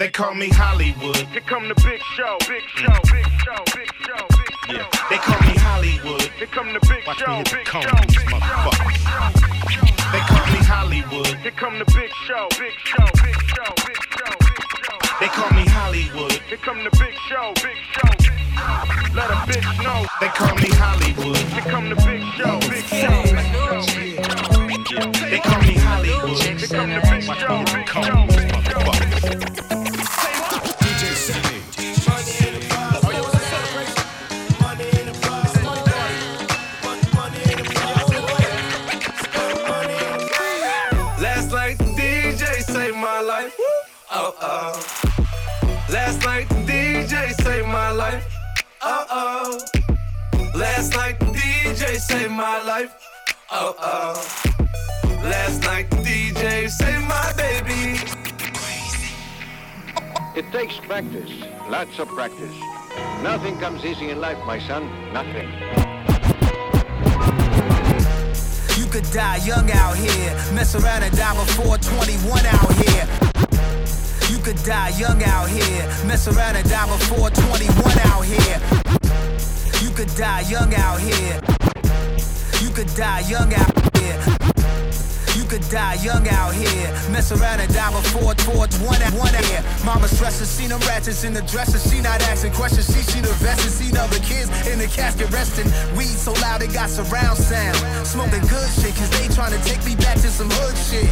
They call me Hollywood. Here come the big show, big show, big show, big show, big show. Yeah. They call me Hollywood. Here come the big Watch show, me big show, big show. They call me Hollywood. Here come the big show, big show, big show, big show, big show. They call me Hollywood. Here come the big show, big show. Let a bitch know. They call me Hollywood. Here come the big show, big show, big. They call me Hollywood. Here come the big Watch show, me hit the big cone, show, Oh oh. Last night the DJ saved my life. Oh oh. Last night the DJ saved my baby. It takes practice, lots of practice. Nothing comes easy in life, my son. Nothing. You could die young out here. Mess around and die before 21 out here. You could die young out here. Mess around and die before 21 out here. You could die young out here. You could die young out. You could die young out here. Mess around and die before towards one at one here. Mama stressing, seen them ratchets in the dresser. She not asking questions. She see the vested, seen other kids in the casket resting. Weed so loud it got surround sound. Smoking good shit, cause they trying to take me back to some hood shit.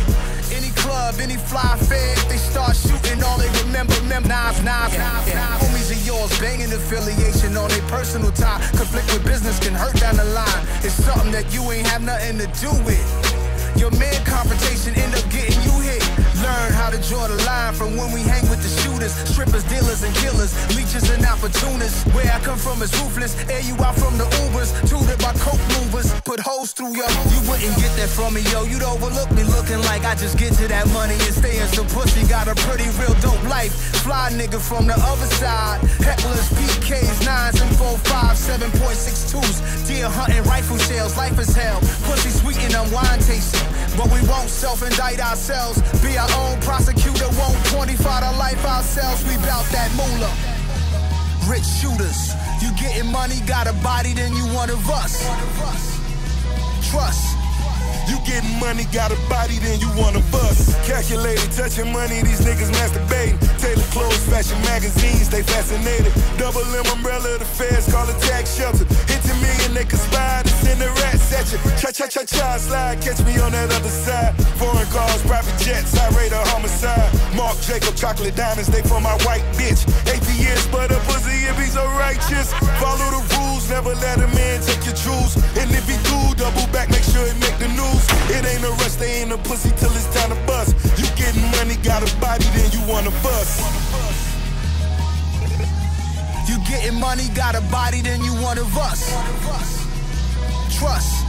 Any club, any fly fair, if they start shooting, all they remember, mem knives, knives, knives, knives. Homies of yours banging affiliation on their personal tie. Conflict with business can hurt down the line. It's something that you ain't have nothing to do with. Your man with strippers, dealers, and killers, leeches and opportunists. Where I come from is ruthless. Air you out from the Ubers, tutored by coke movers. Put holes through yo. You wouldn't get that from me, yo. You'd overlook me looking like I just get to that money and stay in some pussy. Got a pretty real dope life. Fly nigga from the other side. Hecklers, PKs, nines, and four, five, seven point six twos. Deer hunting, rifle shells. Life is hell. Pussy sweet and I'm wine tasting. But we won't self-indict ourselves. Be our own prosecutor, won't 25 to life ourselves. We bout that moolah. Rich shooters, you getting money, got a body, then you one of us. Trust. You getting money, got a body, then you wanna bust. Calculated, touching money, these niggas masturbating. Tailor clothes, fashion magazines, they fascinated. Double M umbrella, the feds call it tax shelter. Hit me and they conspire to send the rats at you. Cha cha cha cha, slide, catch me on that other side. Foreign cars, private jets, I rate a homicide. Mark Jacob, chocolate diamonds, they for my white bitch. Atheist, but a pussy if he's so righteous. Follow the rules, never let a man take your jewels. And if he do, double back, make sure it make the news. It ain't a rush, they ain't a pussy till it's time to bust. You getting money, got a body, then you wanna bust. You getting money, got a body, then you one of us. Trust.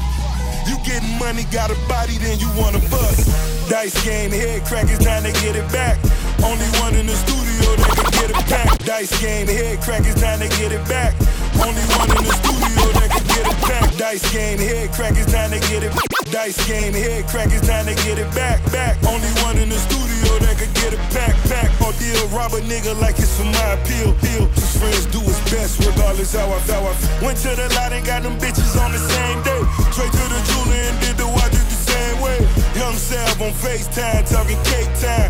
You getting money, got a body, then you wanna bust. Dice game, head crackers trying to get it back. Only one in the studio that can get it back. Dice game, head crackers trying to get it back. Only one in the studio get it back. Dice game, head crackers time to get it. Dice game, head crackers time to get it back, back. Only one in the studio that could get it back, back. Or deal, rob a nigga like it's for my appeal. Peel. His friends do his best, regardless how I felt. I went to the lot and got them bitches on the same day. Straight to the jeweler and did the watches the same way. Young Sav on FaceTime, talking cake time.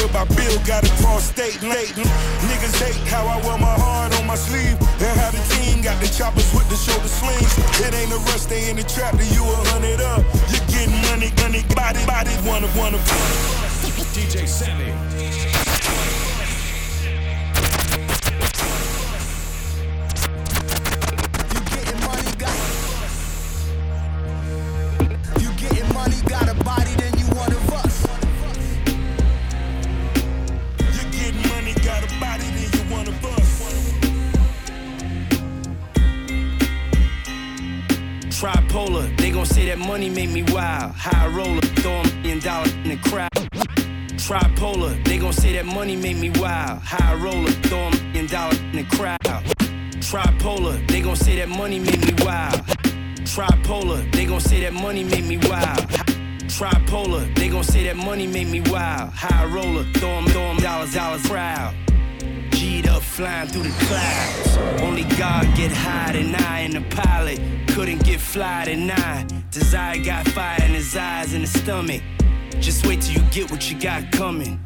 Crib I build, got it cross state late. Niggas hate how I wear my heart on my sleeve. And how the team got the choppers with the shoulder slings. It ain't a rush, they in the trap, to you a hundred up. You're getting money, money, body, body, one of one of DJ Sammy. Money make me wild. High roller, throw a million dollars in the crowd. Tripolar, they gon' say that money make me wild. High roller, throw a million dollars in the crowd. Tripolar, they gon' say that money make me wild. Tripolar, they gon' say that money make me wild. Tripolar, they gon' say that money made me wild. High roller, throw 'em, throw 'em dollars, dollars proud. G'd up, flying through the clouds. Only God get high than I and the pilot. Couldn't get fly I. Desire got fire in his eyes and his stomach. Just wait till you get what you got coming.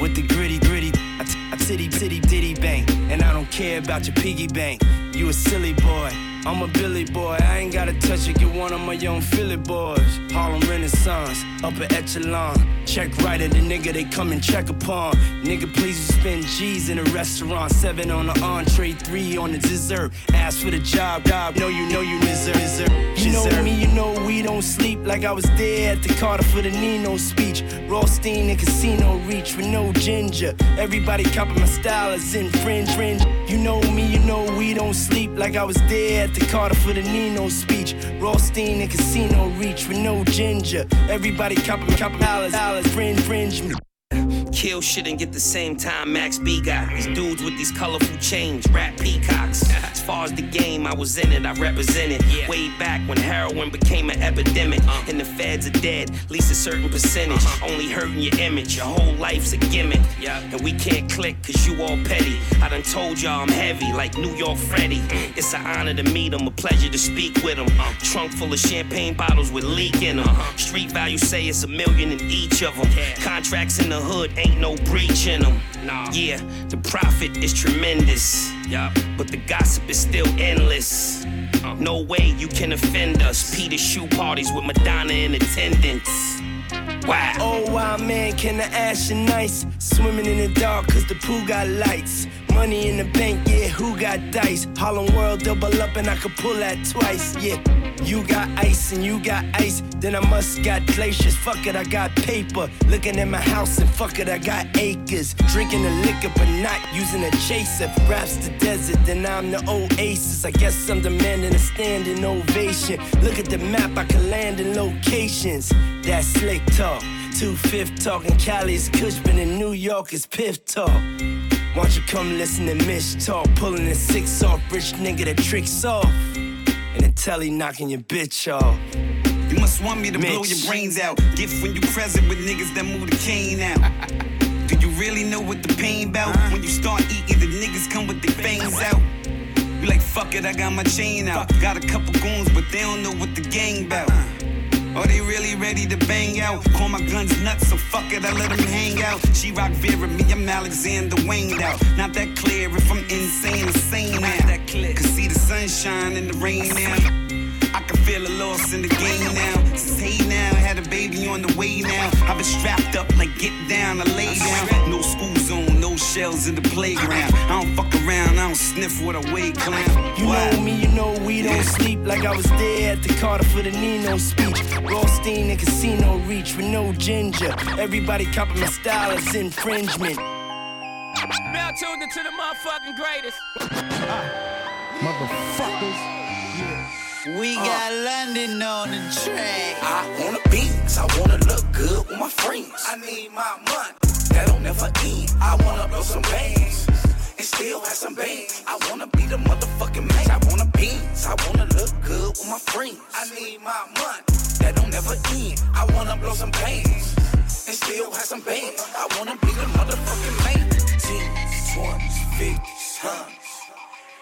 With the gritty, gritty, I, t- I titty, titty, ditty bank. And I don't care about your piggy bank. You a silly boy. I'm a Billy boy, I ain't gotta touch it, get one of my young Philly boys. Harlem Renaissance, upper echelon. Check right at the nigga they come and check upon. Nigga, please you spend G's in a restaurant. Seven on the entree, three on the dessert. Ask for the job, job, know you know you deserve. deserve. You know me, you know we don't sleep. Like I was there at the Carter for the Nino speech. Rothstein and Casino Reach with no ginger. Everybody copy my style is infringe, fringe. You know don't sleep. Like I was there at the Carter for the Nino speech. Rothstein and Casino Reach with no ginger. Everybody copy dollars, dollars, fringe, fringe. Kill shit and get the same time Max B got. These dudes with these colorful chains, rap peacocks. Uh-huh. As far as the game, I was in it, I represented. Way back when heroin became an epidemic. Uh-huh. And the feds are dead, at least a certain percentage. Uh-huh. Only hurting your image, your whole life's a gimmick. And we can't click cause you all petty. I done told y'all I'm heavy, like New York Freddy. Mm. It's an honor to meet him, a pleasure to speak with him. Trunk full of champagne bottles with leak in them. Street value say it's a million in each of them. Contracts in the hood ain't no breach in them. Yeah, the profit is tremendous. But the gossip is still endless. No way you can offend us. Peter shoe parties with Madonna in attendance. Wow. Oh, wow, man, can the ash and nice? Swimming in the dark, cause the pool got lights. Money in the bank, yeah, who got dice? Harlem World double up and I could pull that twice, yeah. You got ice and you got ice, then I must got glaciers. Fuck it, I got paper. Looking at my house and fuck it, I got acres. Drinking the liquor but not using a chaser. Raps the desert, then I'm the oasis. I guess I'm demanding a standing ovation. Look at the map, I can land in locations. That's slick talk. Two fifth talking Cali's Cushman in New York is Piff talk. Why don't you come listen to Mish talk? Pulling the six off, rich nigga that tricks off. Telly knocking your bitch off. You must want me to blow your brains out. Gift when you present with niggas that move the cane out. Do you really know what the pain bout? When you start eating, the niggas come with their fangs out. You like, fuck it, I got my chain out. Got a couple goons, but they don't know what the gang bout. Uh-huh. Are they really ready to bang out? Call my guns nuts, so fuck it, I let them hang out. She rock Vera, me, I'm Alexander Wang out. Not that clear if I'm insane, insane now. That clear. Cause see the sunshine and the rain now. I can feel the loss in the game now. Since hey now, I had a baby on the way now. I've been strapped up like get down, I lay down. No school zone, shells in the playground. I don't fuck around, I don't sniff what I weigh, clown. You know me, you know we don't sleep. Like I was there at the Carter for the Nino speech. Rothstein and Casino Reach with no ginger. Everybody copy my style, it's infringement. Now tuned into the motherfucking greatest. Motherfuckers. We uh. got London on the track. I wanna be, I wanna look good with my friends. I need my money, that don't never end. I wanna blow some bands and still have some bands. I wanna be the motherfucking man. I wanna be, I wanna look good with my friends. I need my money, that don't never end. I wanna blow some bands and still have some bands. I wanna be the motherfucking man. Teens, twenties, fifties, hundreds.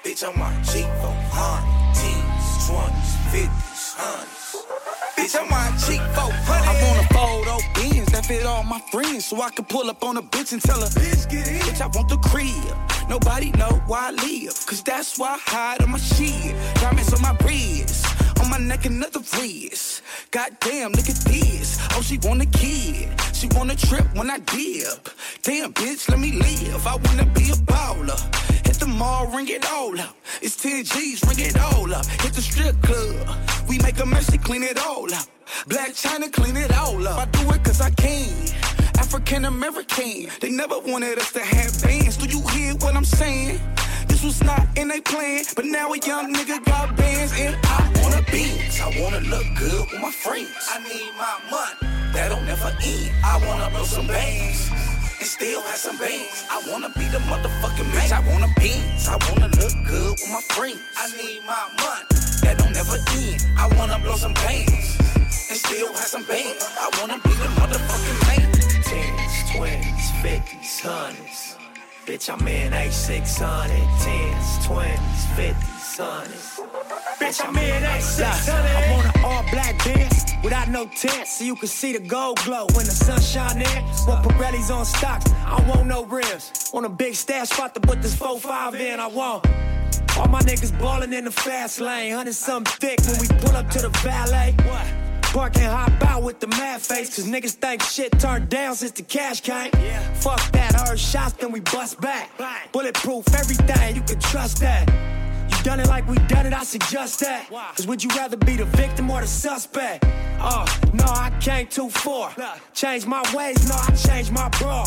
Bitch, I'm on cheap for hundred. Teens, twenties, fifties, Bitch, I'm on cheap for hundred. I want a photo Benz that fit all my friends so I can pull up on a bitch and tell her, Bitch, get in. bitch, I want the crib. Nobody know why I live, cause that's why I hide on my shit. Diamonds on my wrist, on my neck another wrist. Goddamn, look at this. Oh, she want a kid. She want a trip when I dip. Damn, bitch, let me live. I wanna be a baller. Hit the mall, ring it all up. It's 10 G's, ring it all up. Hit the strip club. We make a mess, they clean it all up. Blac Chyna, clean it all up. I do it cause I can. African American. They never wanted us to have bands. Do you hear what I'm saying? This was not in a plan, but now a young nigga got bands and I wanna be, I wanna look good with my friends. I need my money, that don't never end. I wanna blow some bands and still have some bands. I wanna be the motherfucking man. I wanna be, I wanna look good with my friends. I need my money, that don't never end. I wanna blow some bands and still have some bands. I wanna be the motherfucking man. Tens, twenties, fifties, hundreds. Bitch, I'm in A600. Tens, twenties, fifties, Bitch, I'm in A600. I want an all black Benz without no tent, so you can see the gold glow when the sun shine in. What Pirelli's on stocks, I want no rims. Want a big stash spot to put this 4-5 in, I want. All my niggas ballin' in the fast lane, hundred something thick when we pull up to the valet. What? Park and hop out with the mad face, cause niggas think shit turned down since the cash came. Yeah. Fuck that, heard shots, then we bust back. Bulletproof everything, you can trust that. You done it like we done it, I suggest that. Cause would you rather be the victim or the suspect? Oh, no, I came too far. Change my ways, no, I changed my bra.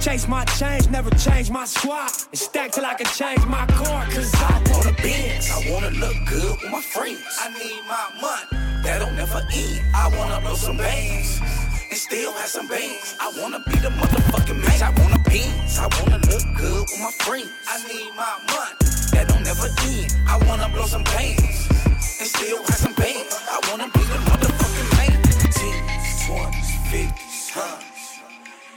Chase my change, never change my squad. And stack till I can change my car, cause I want a Benz. I wanna look good with my friends. I need my money. That don't never end. I wanna blow some bands. And still have some bands. I wanna be the motherfucking man. I wanna beans. I wanna look good with my friends. I need my money. That don't never end. I wanna blow some bands. And still have some bands. I wanna be the motherfucking man. Teens, twenties, fifties, hundreds.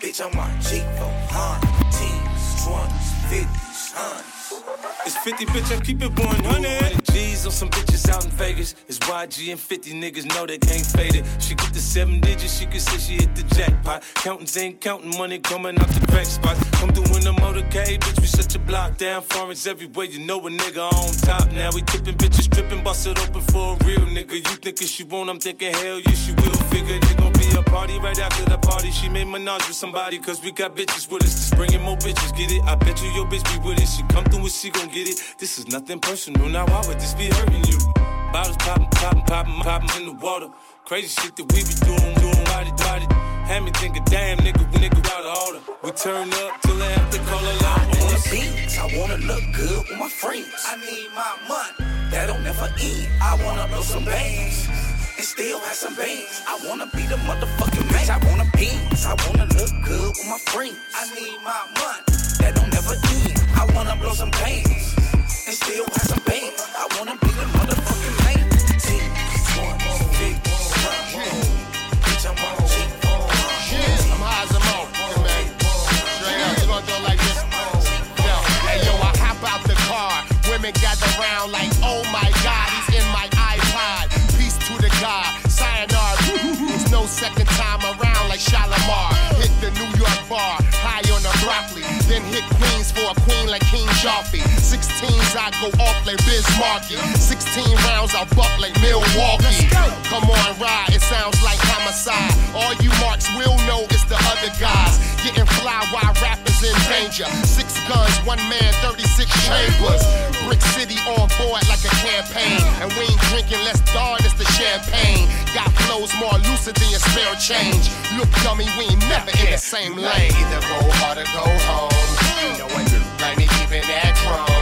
Bitch, I'm on G for hundred. Teens, twenties, fifties, hundreds. It's 50, bitch, I keep it 100. G's on some bitches out in Vegas. It's YG and 50 niggas know they can't fade it. She get the seven digits, she can say she hit the jackpot. Counting ain't counting money coming out the crack spot. Come through in the motorcade, bitch, we shut your block down. Foreigns everywhere, you know a nigga on top. Now we tipping bitches, tripping, bust it open for a real nigga. You thinking she won't, I'm thinking hell yeah, she will. Figure they gon' be a party right after the party. She made menage with somebody, cause we got bitches with us. Just bringing more bitches, get it? I bet you your bitch be with it. She come through and she gon' get it. This is nothing personal, now why would this be hurting you? Bottles popping, popping, popping, popping in the water. Crazy shit that we be doing, doing, body, body. Had me thinking, damn, nigga, we nigga out of order. We turn up till they have to call a lot. I wanna beats, I wanna look good with my friends. I need my money, that don't never end. I wanna blow some bands. And still have some bands. I wanna be the motherfucking man. I wanna beats. I wanna look good with my friends. I need my money. I wanna blow some bands. And still some. I wanna be the motherfucking man. Team, one, big, bitch, I'm. I'm high as a mo, man. Straight up, you like this? Yo, hey yo, I hop out the car. Women gather round like, oh my god, he's in my iPod. Peace to the God, sayonara. It's no second time around like Shalamar. Hit the New York bar, Then hit Queens for a queen like King Joffrey. 16s, I go off like Biz Markie. 16 rounds, I buck like Milwaukee. Come on, ride, it sounds like homicide. All you marks will know it's the other guys. Getting fly while rappers in danger. Six guns, one man, 36 chambers. Brick City on board like a campaign. And we ain't drinking less dawn, it's the champagne. Got flows more lucid than your spare change. Look, dummy, we ain't never in the same lane. Either go hard or go home. You know like me keeping that chrome.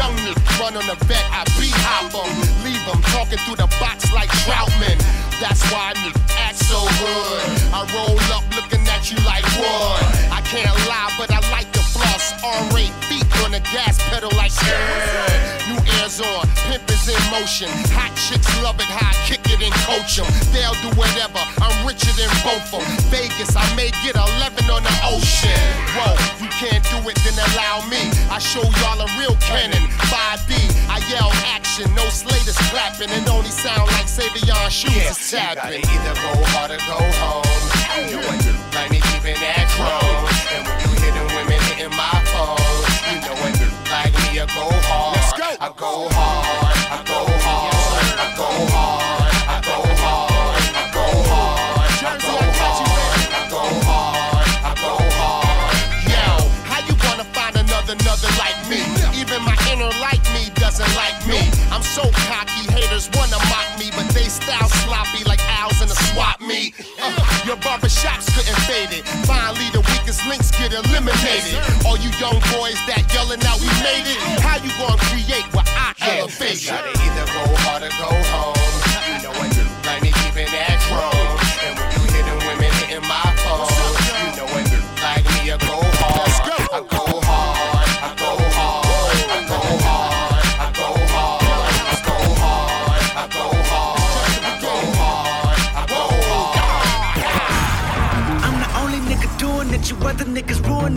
Shopping. Young nigga run on the vet, I beat hop 'em. Leave 'em talking through the box like Troutman. That's why nigga act so good. I roll up looking at you like wood. I can't lie, but I like the floss. R8 feet on the gas pedal like yeah. New airs on, pimp is in motion. Hot chicks love it I kick it and coach 'em. They'll do whatever, I'm richer than both 'em. Vegas, I may get 11 on the ocean. Whoa, you can't do it, then allow me. I show y'all a real cannon. 5D, I yell action, no slaters clapping. It only sound like Savion shoes is tapping. You gotta either go hard or go home. You like me keeping that chrome. Style sloppy like owls in a swap meet. Uh, Your barbershops couldn't fade it. Finally, the weakest links get eliminated. All you young boys that yelling out, we made it. How you gonna create what I elevate? Gotta either go hard or go home.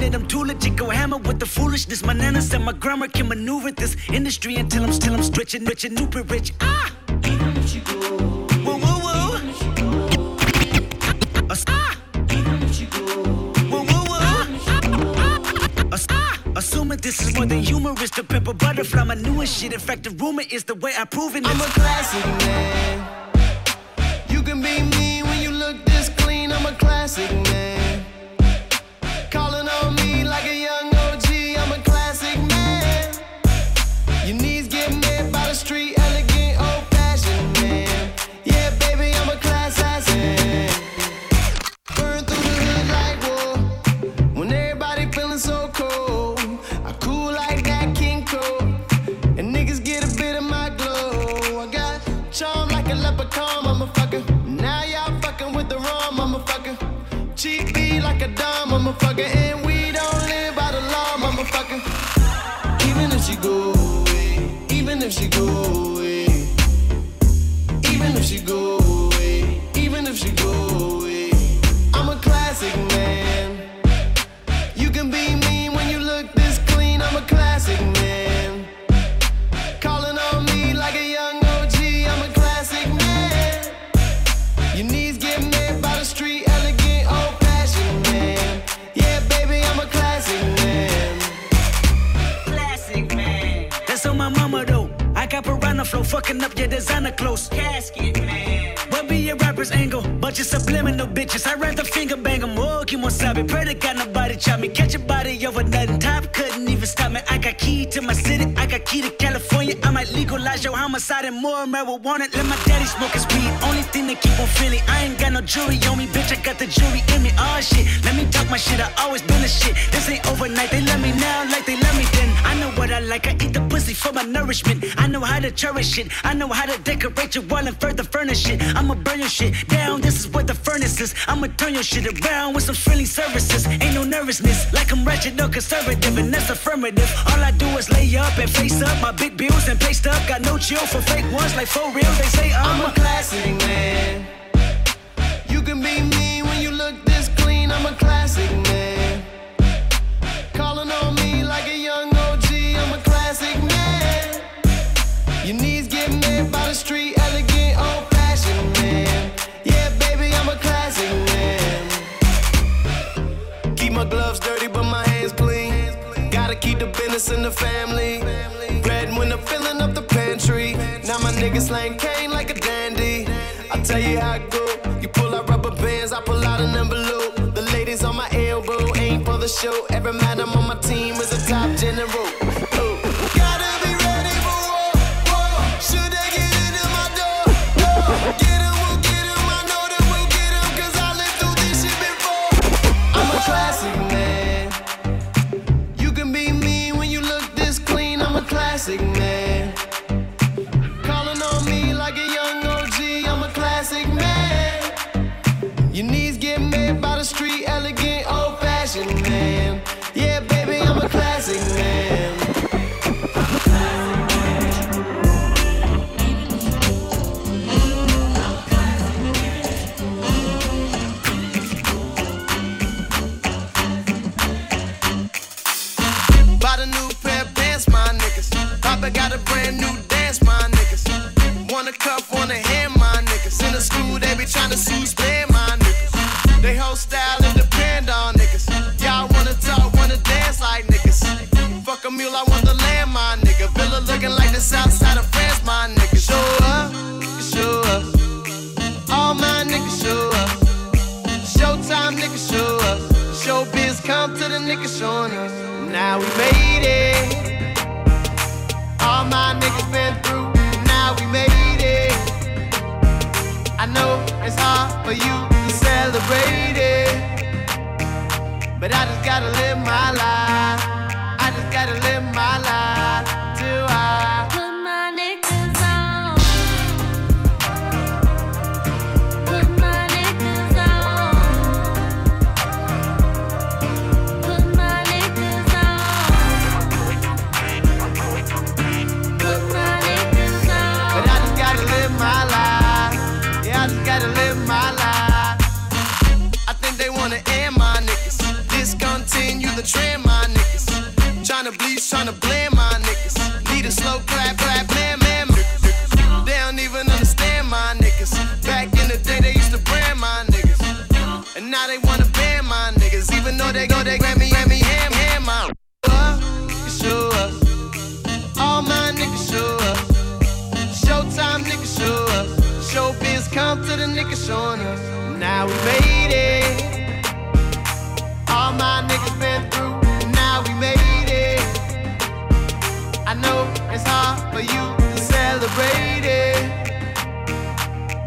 It. I'm too legit. Go hammer with the foolishness. My nana said my grammar can maneuver this industry until I'm still I'm stretching rich and super rich. Ah. Woo, woo, woo. Ah. Assuming this is more than humorous, To Pimp a Butterfly, my newest shit. In fact, the rumor is the way I prove it. I'm a classic man. You can be mean when you look this clean. I'm a classic man. Homicide and more marijuana. Let my daddy smoke his weed. Only thing that keep on feeling. I ain't got no jewelry on me, bitch. I got the jewelry in me. Oh shit. Let me talk my shit. I always been a shit. This ain't overnight. They love me now like they love me then. I know what I like. I eat my nourishment. I know how to cherish it. I know how to decorate your wall and further furnish it. I'ma burn your shit down. This is where the furnace is. I'ma turn your shit around with some friendly services. Ain't no nervousness. Like I'm wretched or conservative, and that's affirmative. All I do is lay up and face up my big bills and pay stuff. Got no chill for fake ones like for real. They say I'm, I'm a classic man. You can be mean when you look this clean. I'm a classic man. Business in the family. Bread when I'm filling up the pantry. Now my niggas slang cane like a dandy. I tell you how it go. You pull out rubber bands, I pull out an envelope. The ladies on my elbow ain't for the show. Every madam on my team is a are for you to celebrate it. But I just gotta live my life.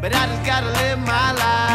But I just gotta live my life.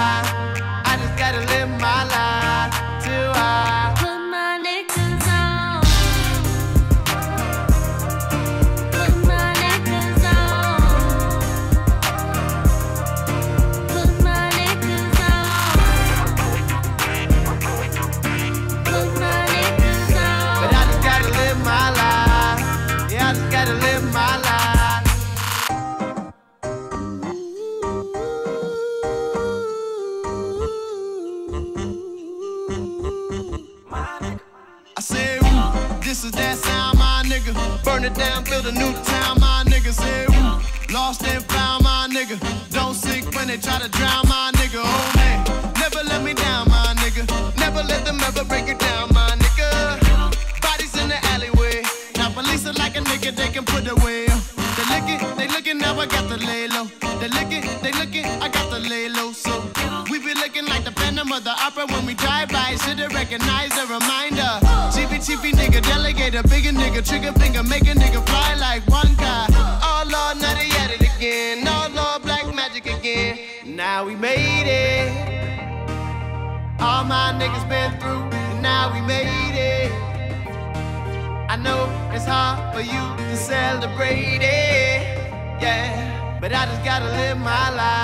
gotta drown my Yeah, but I just gotta live my life.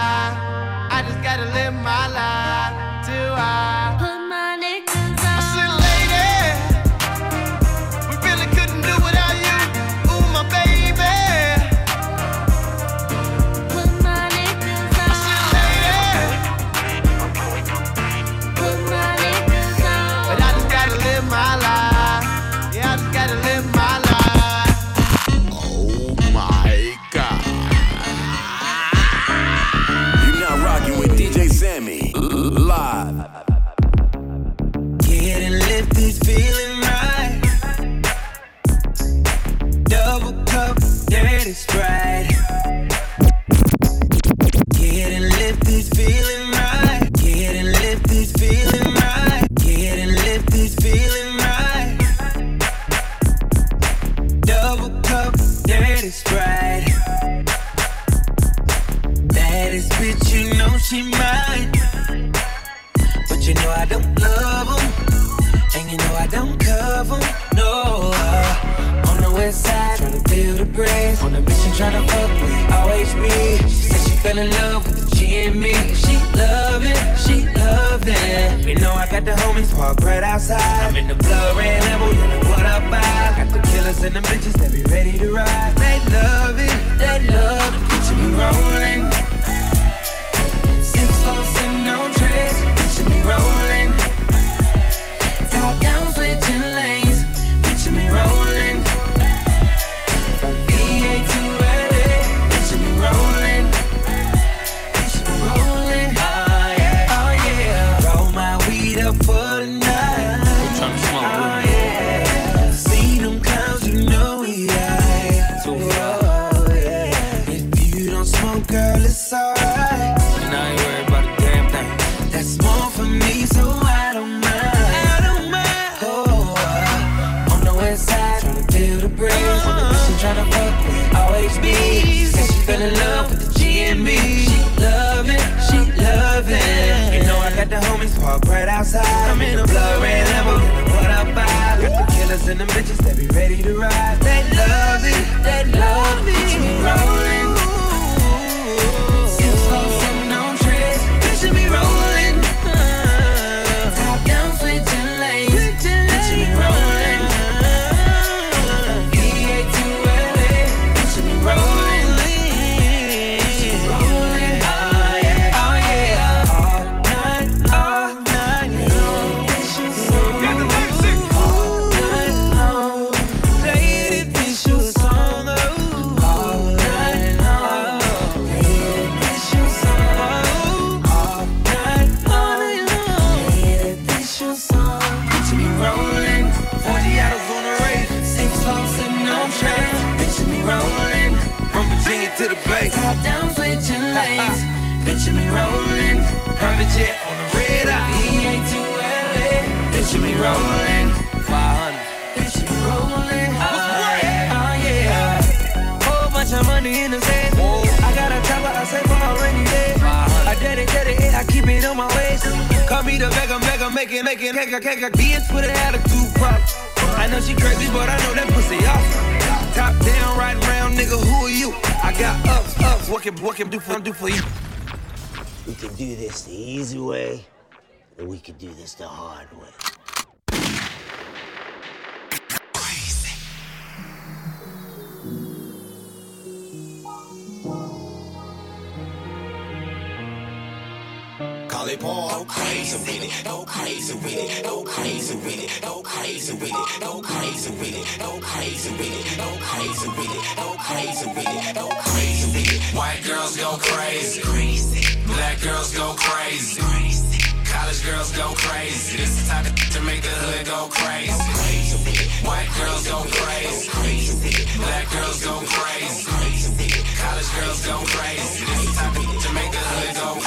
things the hard way. Call it Go crazy with it. Go crazy with it. Go crazy with it. Go crazy with it. Go crazy with it. Go crazy with it. Go crazy with it. Go crazy with it. Go crazy with it. White girls go crazy. Crazy. Black girls go crazy. Crazy college girls go crazy. This is how to make the hood go crazy. White girls go crazy. Black girls go crazy. College girls go crazy. This is how to make the hood go crazy.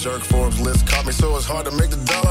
Jerk Forbes list caught me, so it's hard to make the dollar.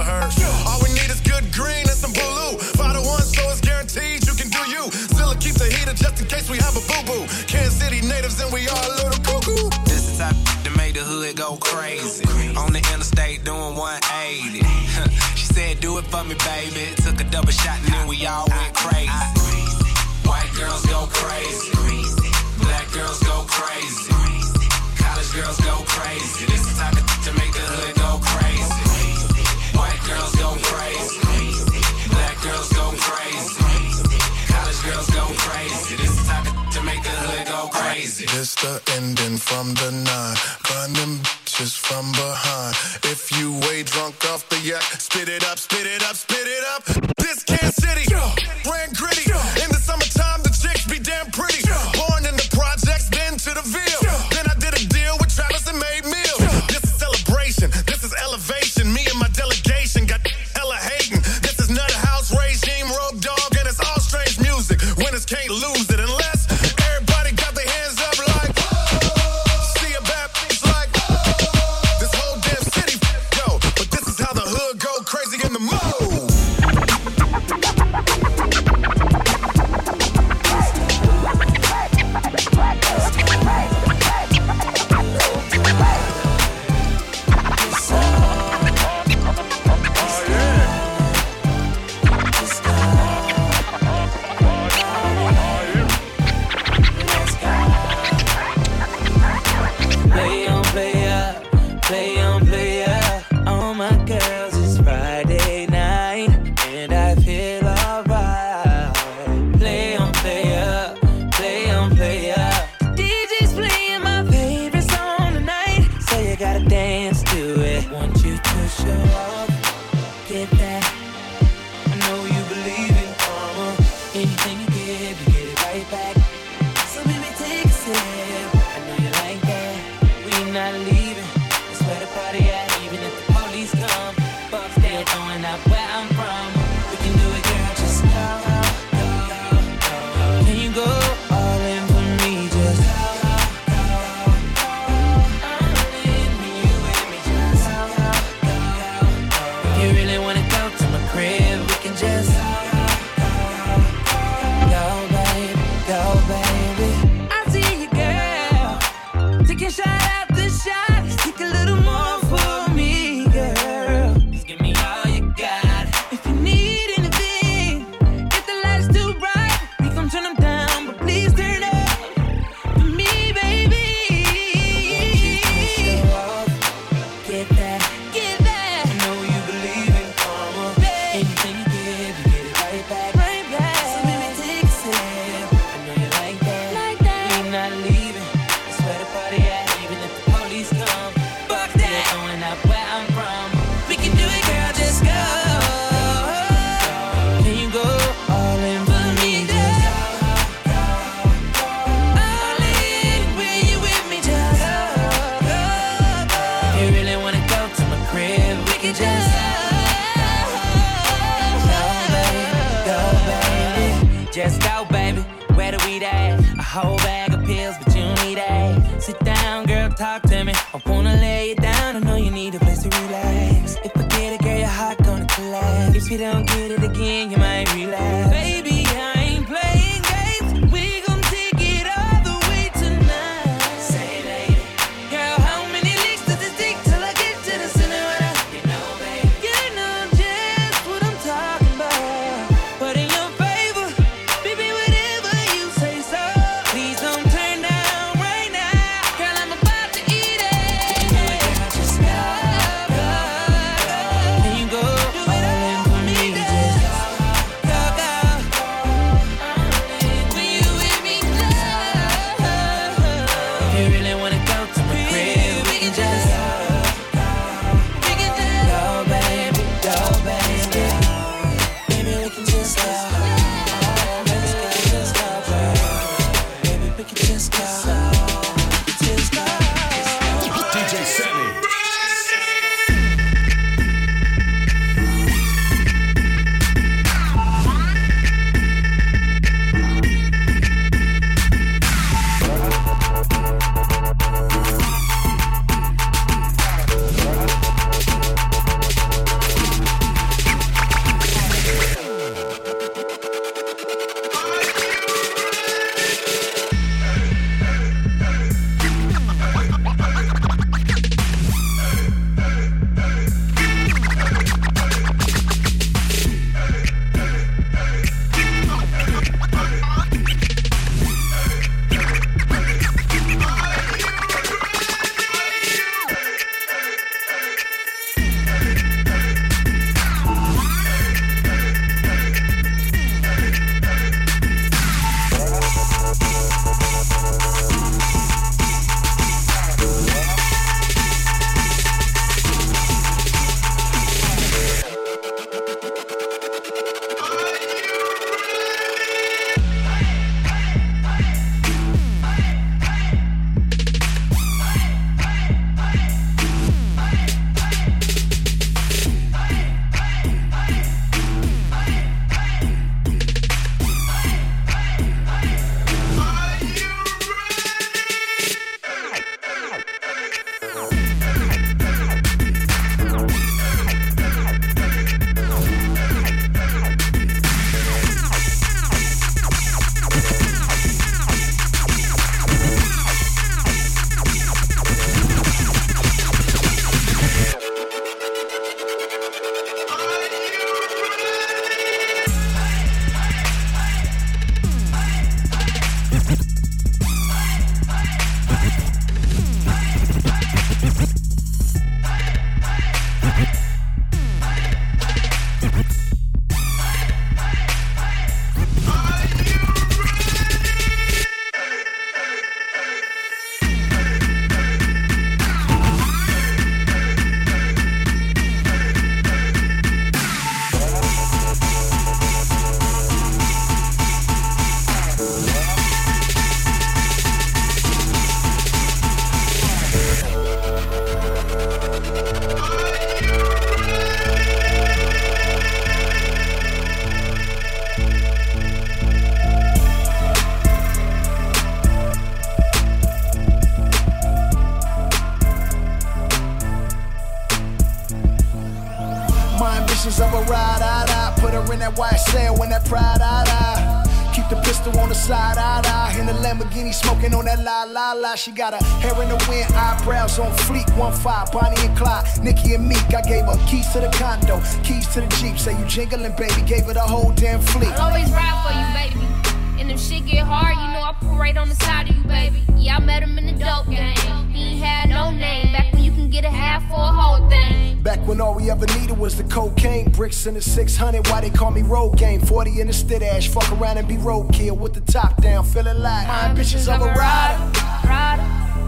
She got her hair in the wind, eyebrows on fleek, one five, Bonnie and Clyde, Nicki and Meek. I gave her keys to the condo, keys to the Jeep. Say you jingling, baby, gave her the whole damn fleet. I'll always ride for you, baby. And if shit get hard, you know I pull right on the side of you, baby. Yeah, I met him in the dope game. He ain't had no name. Back when you can get a half for a whole thing. Back when all we ever needed was the cocaine, bricks in the 600. Why they call me road game? 40 in the stit ash, fuck around and be roadkill with the top down, feeling like my ambitions of a rider. Rider,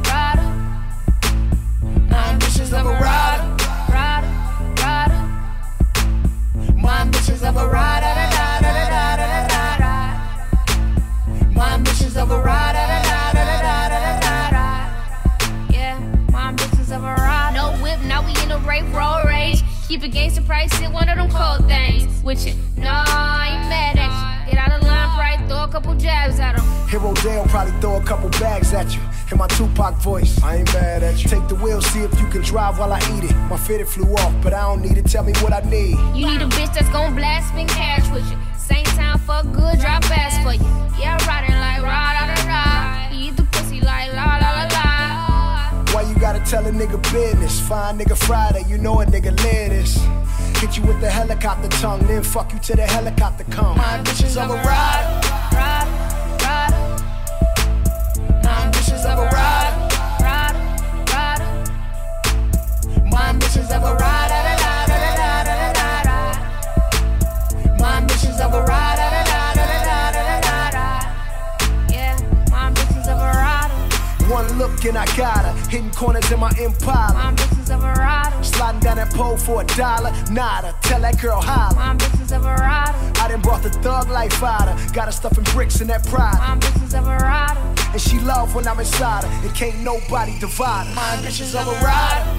rider. My ambitions of a rider. Rider, rider. My ambitions of a rider. da, da, da, da, da, da, da. My ambitions of a rider. da, da, da, da, da, da, da. Yeah, my ambitions of a ride. No whip, now we in a rape road rage. Keep it gangster price, it one of them cold things. With you, no, I ain't mad at you. Get out of line right Throw a couple jabs at him. Hero Dale probably throw a couple bags at you. In my Tupac voice, I ain't mad at you. Take the wheel, see if you can drive while I eat it. My fitted flew off, but I don't need it. Tell me what I need. You need a bitch that's gon' blast spin cash with you. Same time, fuck good, drop fast for you. Yeah, riding like rah da da da. Eat the pussy like la la la la. Why you gotta tell a nigga business? Fine nigga Friday, you know a nigga live this. Hit you with the helicopter tongue, then fuck you till the helicopter come. My bitches of a look I got her. Hitting corners in my Impala. Of a rider. Sliding down that pole for a dollar. Nada. Tell that girl holla. My bitches of a rider. I done brought the thug life out her. Got her stuffing bricks in that pride. My bitches of a rider. And she love when I'm inside her. And can't nobody divide her. My bitches of a rider.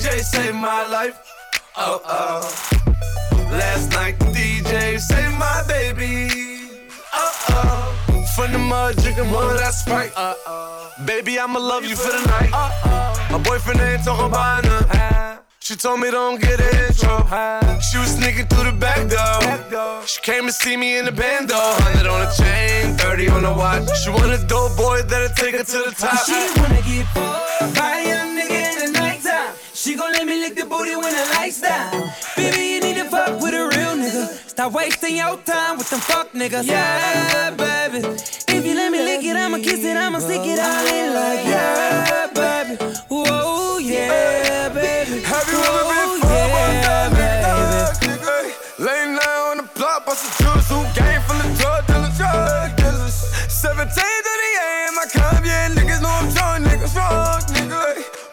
DJ saved my life. Oh oh. Last night the DJ saved my baby. Oh, oh. From the mud, drinking mud, that's Sprite. Uh oh. Baby, I'ma love you for the night. Uh, uh. My boyfriend ain't talking about none. She told me don't get an intro. She was sneaking through the back door. She came to see me in the bando. 100 on the chain, 30 on the watch. She want a dope boy that'll take her to the top. She wanna get fucked by a young nigga in the nighttime. She gon' let me lick the booty when the lights down. Baby, you need to fuck with a real nigga. Stop wasting your time with them fuck niggas. Yeah, baby. If you let me lick it, I'ma kiss it, I'ma stick it all in like yeah, baby. Whoa, yeah, baby. Have you ever been fucked yeah? Hey, Late night on the block, bustin' juice, who game full of drug dealers, drug dealers. 17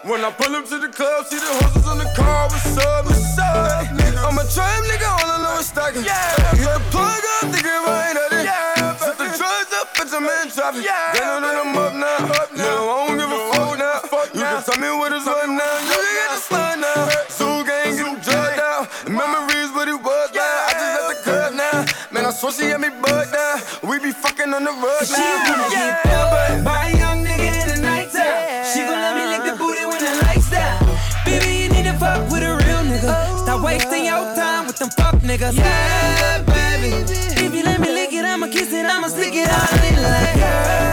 When I pull up to the club, see the horses on the car, what's up, what's up, nigga? I'm a trap nigga, all I know is stacking. Yeah, hit the plug up, think it right at it. Yeah, set the drugs up, bitch, I'm in traffic. Yeah, they know that I'm up now. Up now. No, I don't give a fuck now. Fuck you can tell me what it's right now. You can get the slide now. Zoo gang, get them drugged out. Memories, what it was now. I just left the club now. Man, I swear she had me bugged now. We be fucking on the She now. wanna get fuck niggas. Yeah, baby. If you let me lick it, I'ma kiss it, I'ma stick it all in like yeah,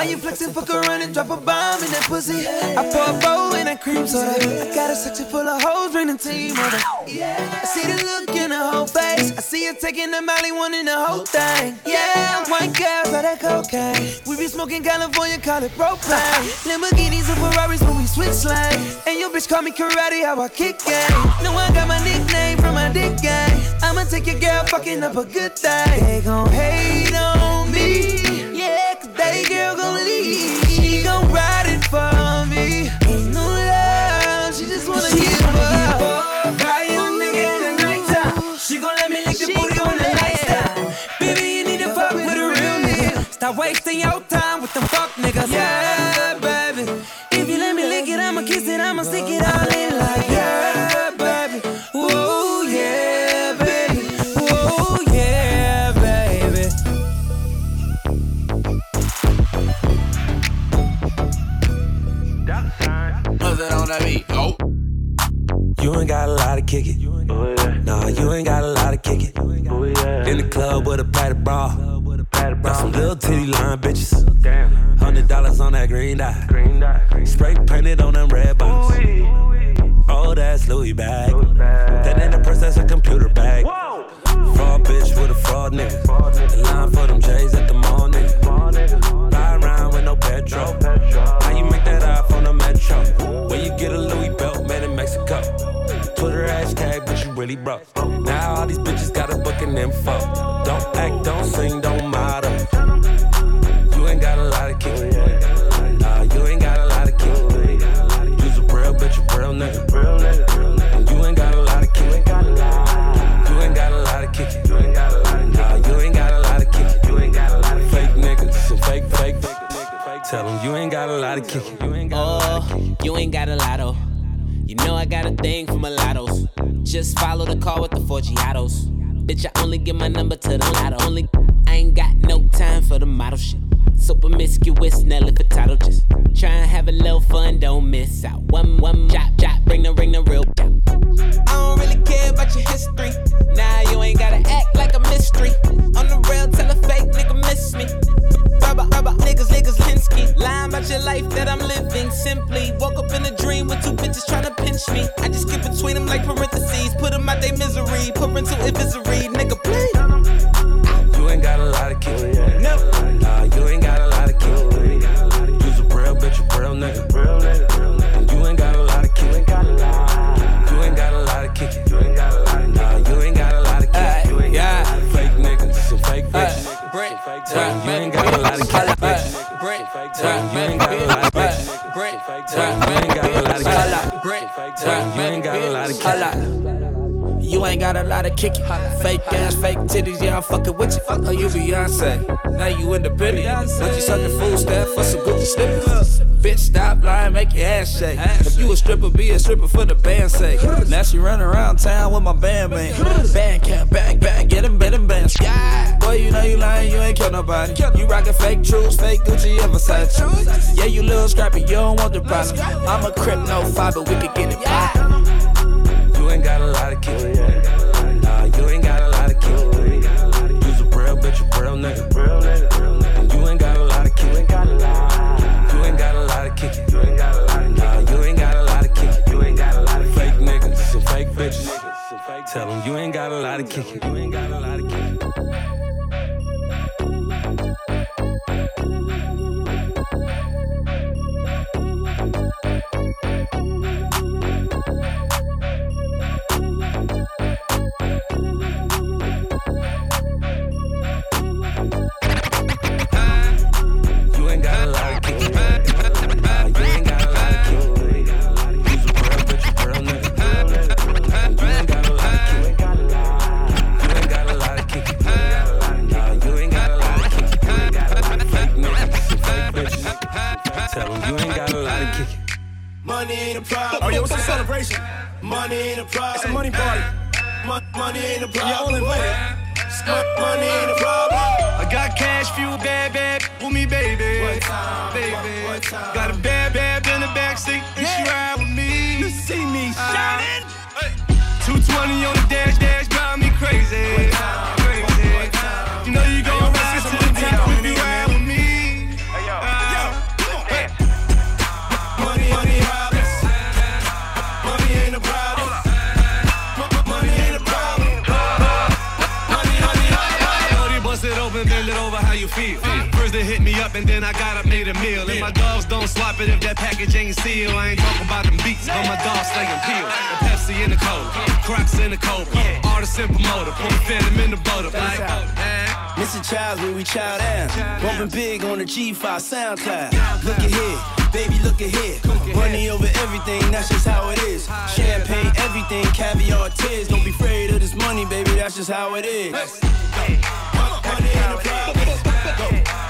Why you flexing? Fuck around and drop a bomb in that pussy. I pour a bowl in that cream soda. I got a section full of hoes, bring the team it. I see the look in her whole face. I see her taking the Molly, wanting the whole thing. Yeah, white girls are that cocaine. We be smoking California, call it propane. Lamborghinis and Ferraris when we switch lanes. And your bitch call me karate, how I kick game. No, I got my nickname from my dick game. I'ma take your girl fucking up a good thing. They gon' hate Stop wasting your time with them fuck niggas. Yeah, baby. If you let me lick it, I'ma kiss it, I'ma stick it all in like yeah, baby. Whoa, yeah, baby. Whoa, yeah, baby. Nothing on that beat. Oh. You ain't got a lot to kick it. Oh, nah, you ain't got a lot to kick it. Oh, in the club with a padded bra. Got some little titty line bitches. Hundred dollars on that green dye. Spray painted on them red bottoms. Oh, that's Louis bag. That ain't a purse, that's a computer bag. Fraud bitch with a fraud nigga. The line for them J's at the mall nigga. Buy around with no petrol. How you make that off on the metro? Where you get a Louis belt made in Mexico? Twitter hashtag, but you really broke. With my band man. Band camp, back, back, get them, get them bands. Yeah. Boy, you know you lying, you ain't kill nobody. You rockin' fake truths, fake Gucci and Versace. Yeah, you little scrappy, you don't want the problem. I'm a crip, no fiber, we could get it poppin'. You ain't got a lot of kick. Nah, you ain't got a lot of kick. You's a real bitch, a real nigga. Tell them you ain't got a lot of kick. You ain't got a lot of kick. Money ain't a problem. Oh, yo, it's a celebration. Money ain't a problem. It's a money party. Mon- money ain't a problem. You're all invited. Mon- Money ain't a problem. I got cash for you, bad, bad, with me, baby. One time, baby. one time. Got a bad, bad in the backseat, and she ride with me. You see me uh, shining. 220 on the dash, dash, drive me crazy. Crazy. Up and then I got up, made a meal. And my dogs don't swap it if that package ain't sealed. I ain't talking about them beats, but my dogs slaying peel. The Pepsi in the cold, Crocs in the cold. Artist and promoter, put Phantom in the boat like. Mr. Childs when we chow down. Bumping big on the G5 SoundCloud. Look ahead, baby, look ahead. Money over everything, that's just how it is. Champagne, everything, caviar, tears. Don't be afraid of this money, baby, that's just how it is. Money a a a a a in the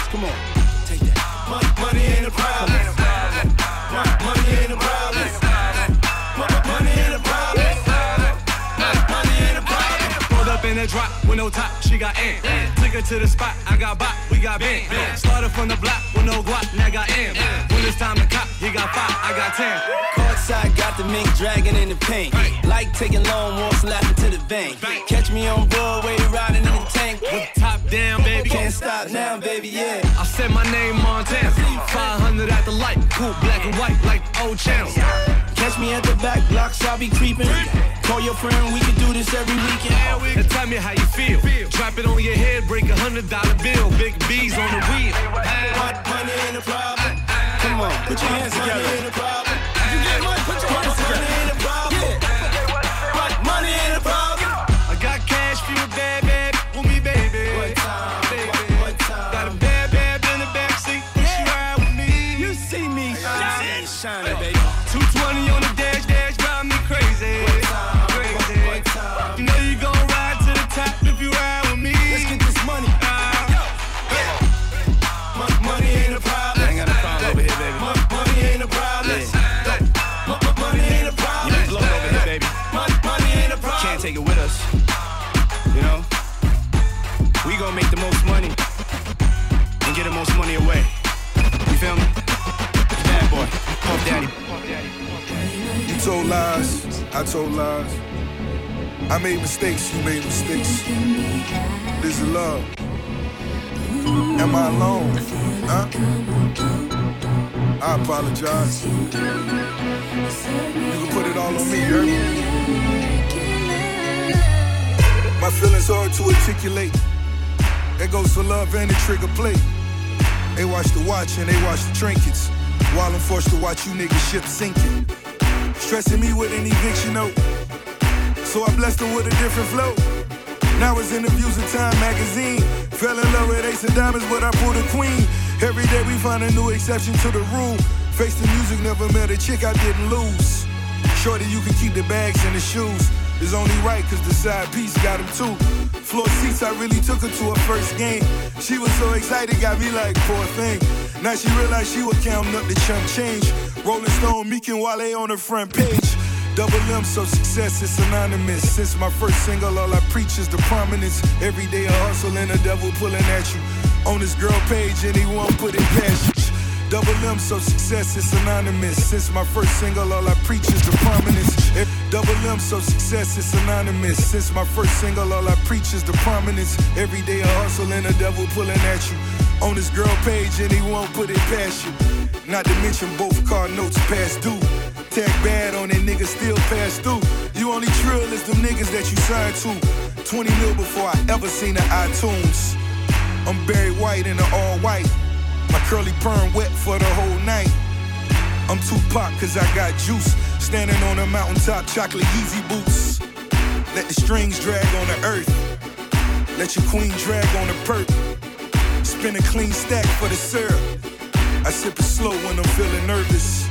Pulled up in a drop with no top, she got in. Took her to the spot, I got bop, we got bent. Started from the block with no guap, now got in. When it's time to cop, he got five, I got ten. Courtside, got the mink dragging in the paint. Like taking long walks, laughing to the bank. Catch me on Broadway, riding in the tank. With the top down, baby. Can't stop now, baby, yeah. I said my name Montana. 500 at the light, cool black and white like old channel. Catch me at the back blocks, I'll be creeping. Call your friend, we can do this every weekend. And tell me how you feel. Drop it on your head, break a hundred dollar bill. Big B's on the wheel. Money ain't a problem. Ah, ah, ah. Come on, put your hands together. Told lies. I made mistakes, you made mistakes. This is love. Am I alone? Huh? I apologize. You can put it all on me, you? My feelings hard to articulate. That goes for love and the trigger play. They watch the watch and they watch the trinkets. While I'm forced to watch you niggas ship sinking. Stressing me with an eviction note. So I blessed her with a different flow. Now it's interviews in Time magazine. Fell in love with Ace of Diamonds, but I pulled a queen. Every day we find a new exception to the rule. Face the music, never met a chick I didn't lose. Shorty, you can keep the bags and the shoes. It's only right, cause the side piece got them too. Floor seats, I really took her to her first game. She was so excited, got me like, poor thing. Now she realized she was counting up the chump change. Rolling Stone, Meek and Wale on the front page. Double M, so success is synonymous. Since my first single, all I preach is the prominence. Every day a hustle and a devil pulling at you. On this girl page, anyone put it past you. Double M, so success is synonymous. Since my first single, all I preach is the prominence. If Double M, so success is synonymous. Since my first single, all I preach is the prominence. Every day a hustle and a devil pulling at you. On this girl page, and he won't put it past you. Not to mention both car notes past due. Tag bad on that nigga still pass through. You only trill is them niggas that you signed to. 20 mil before I ever seen the iTunes. I'm Barry White in the all white. My curly perm wet for the whole night. I'm Tupac cause I got juice. Standing on a mountaintop, chocolate Yeezy boots. Let the strings drag on the earth. Let your queen drag on the perk. Spin a clean stack for the syrup. I sip it slow when I'm feeling nervous.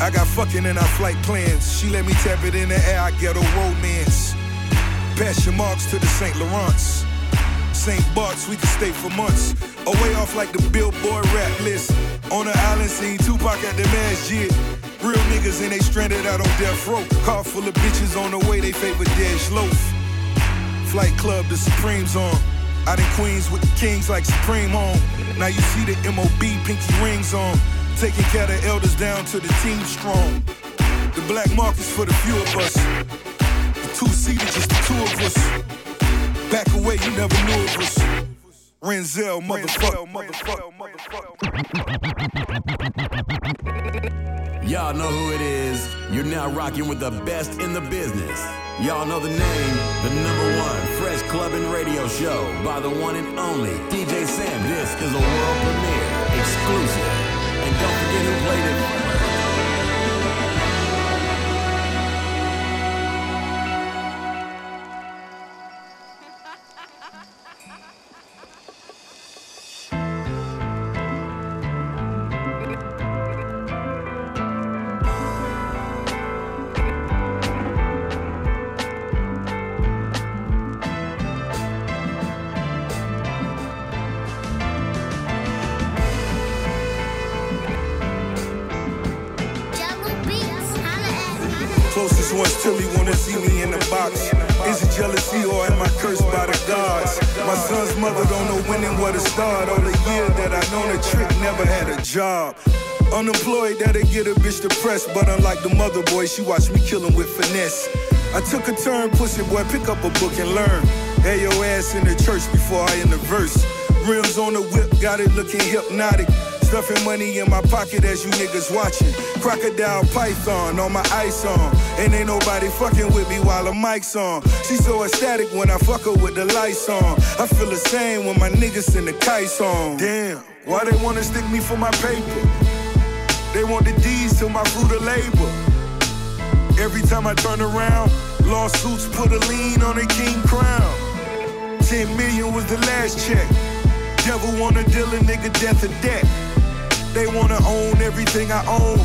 I got fucking in our flight plans. She let me tap it in the air, I get a romance. Pass your marks to the St. Laurents. St. Bart's, we can stay for months. Away off like the Billboard rap list. On the island scene, Tupac at the masjid. Real niggas and they stranded out on death row. Car full of bitches on the way, they favor Dash Loaf. Flight Club, the Supremes on. Out in Queens with the Kings like Supreme home. Now you see the MOB pinky rings on. Taking care of elders down to the team strong. The black market's for the few of us. The two seated, just the two of us. Back away, you never knew of us. Renzel, motherfucker, motherfucker, Y'all know who it is. You're now rocking with the best in the business. Y'all know the name, the number one Fresh Club and Radio Show by the one and only DJ Sam. This is a world premiere, exclusive. And don't forget who played it. Closest ones to me wanna see me in the box. Is it jealousy or am I cursed by the gods? My son's mother don't know when and where to start. All the year that I known a trick, never had a job. Unemployed, that'll get a bitch depressed. But unlike the mother boy, she watched me kill him with finesse. I took a turn, pussy boy, pick up a book and learn. Hey, your ass in the church before I in the verse. Rims on the whip, got it looking hypnotic. Stuffing money in my pocket as you niggas watching. Crocodile Python on my ice on. And ain't nobody fucking with me while the mic's on. She so ecstatic when I fuck her with the lights on. I feel the same when my niggas in the kites on. Damn, why they wanna stick me for my paper? They want the D's to my fruit of labor. Every time I turn around, lawsuits put a lien on a king crown. 10 million was the last check. Devil wanna deal a nigga death or debt. They wanna own everything I own.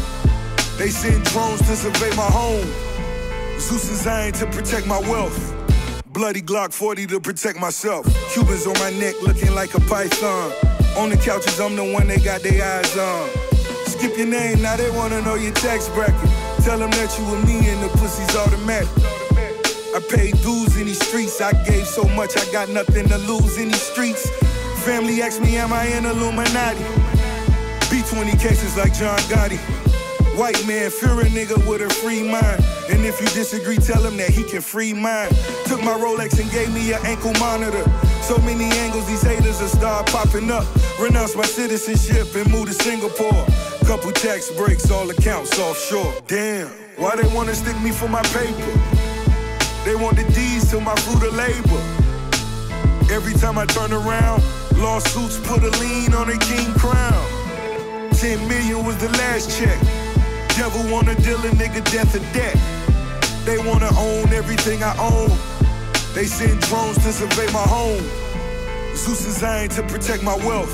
They send drones to survey my home. Zeus designed to protect my wealth. Bloody Glock 40 to protect myself. Cubans on my neck looking like a python. On the couches, I'm the one they got their eyes on. Skip your name, now they wanna know your tax bracket. Tell them that you with me and the pussy's automatic. I paid dues in these streets. I gave so much, I got nothing to lose in these streets. Family asked me, am I in Illuminati? B20 cases like John Gotti. White man, fear a nigga with a free mind. And if you disagree, tell him that he can free mine. Took my Rolex and gave me an ankle monitor. So many angles, these haters are start popping up. Renounce my citizenship and move to Singapore. Couple tax breaks, all accounts offshore. Damn, why they wanna stick me for my paper? They want the D's to my fruit of labor. Every time I turn around, lawsuits put a lien on a king crown. 10 million was the last check. Devil wanna deal a nigga death or debt. They wanna own everything I own. They send drones to survey my home. Zeus designed to protect my wealth.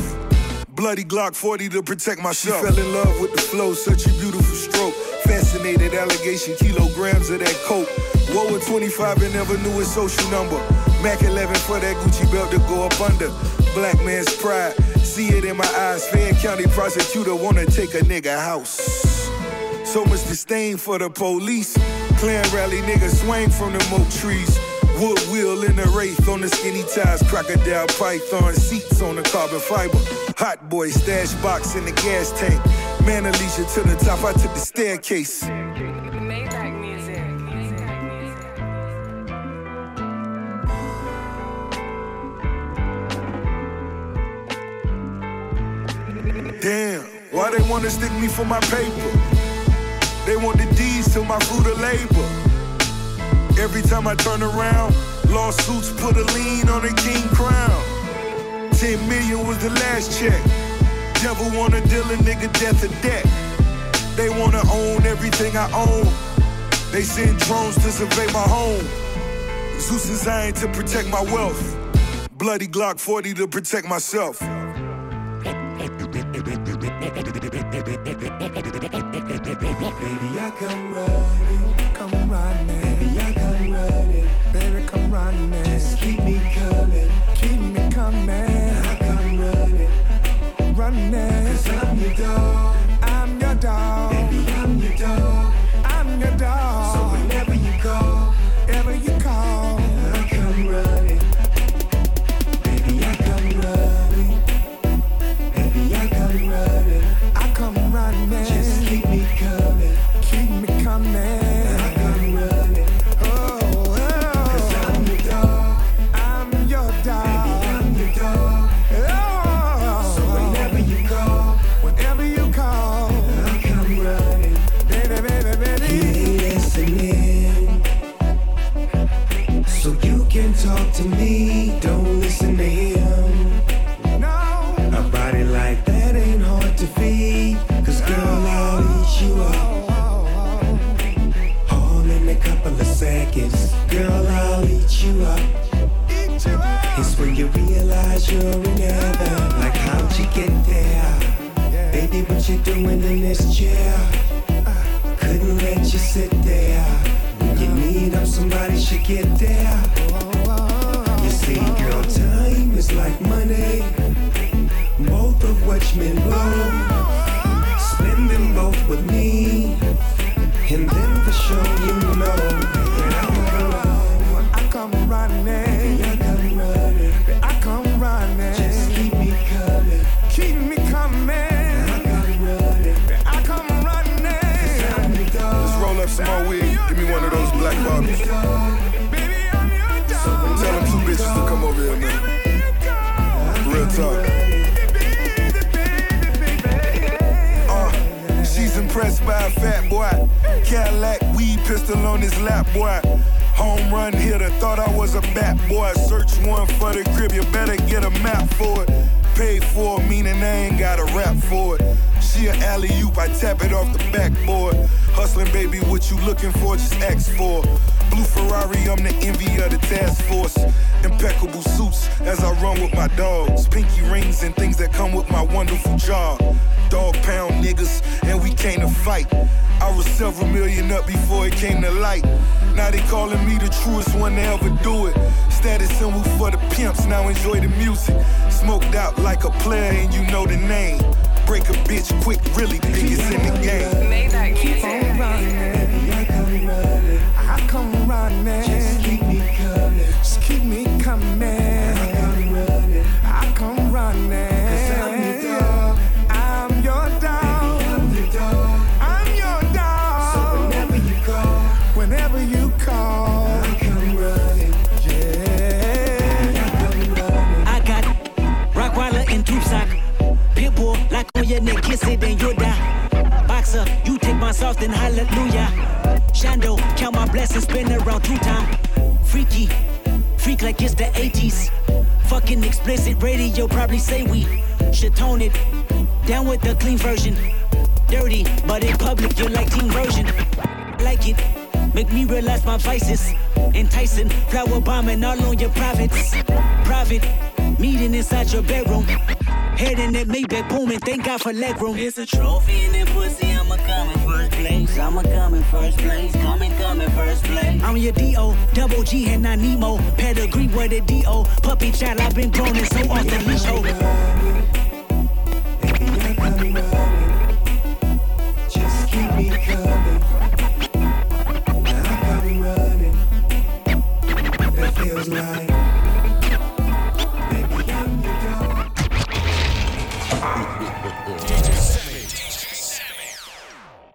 Bloody Glock 40 to protect myself. She fell in love with the flow, such a beautiful stroke. Fascinated allegation, kilograms of that coke. Whoa, at 25 and never knew his social number. Mac 11 for that Gucci belt to go up under. Black man's pride, see it in my eyes. Fan County prosecutor wanna take a nigga house. So much disdain for the police. Klan rally niggas swing from the oak trees. Wood wheel in the wraith on the skinny ties. Crocodile python seats on the carbon fiber. Hot boy stash box in the gas tank. Man, Alicia to the top. I took the staircase. Damn, why they wanna stick me for my paper? They want the deeds to my fruit of labor. Every time I turn around, lawsuits put a lien on a king crown. 10 million was the last check. Devil wanna deal a nigga death or debt. They wanna own everything I own. They send drones to survey my home. Zeus designed to protect my wealth. Bloody Glock 40 to protect myself. Baby, I come running, come running. Baby, I come running, baby, come running. Just keep me coming, keep me coming. I come running. Cause I'm your dog, I'm the envy of the task force. Impeccable suits as I run with my dogs. Pinky rings and things that come with my wonderful job. Dog pound niggas, and we came to fight. I was several million up before it came to light. Now they calling me the truest one to ever do it. Status symbol for the pimps, now enjoy the music. Smoked out like a player, and you know the name. Break a bitch quick, really, the biggest in the game. Keep on running. I come running. And you die. Boxer, you take my sauce, then hallelujah. Shando, count my blessings, spin around two time. Freaky, freak like it's the 80s. Fucking explicit radio probably say we should tone it down with the clean version. Dirty, but in public you're like teen version. Like it, make me realize my vices. Enticing, flower bombing all on your privates. Private, Meeting inside your bedroom. Head in that Maybach booming, thank God for legroom. It's a trophy in that pussy, I'm a coming first place. I'm a coming first place, coming, coming first place. I'm your D.O., double G and not Nemo. Pedigree where a D.O. Puppy child, I've been grown so off the leash. Just keep me coming. I got me running. That feels like.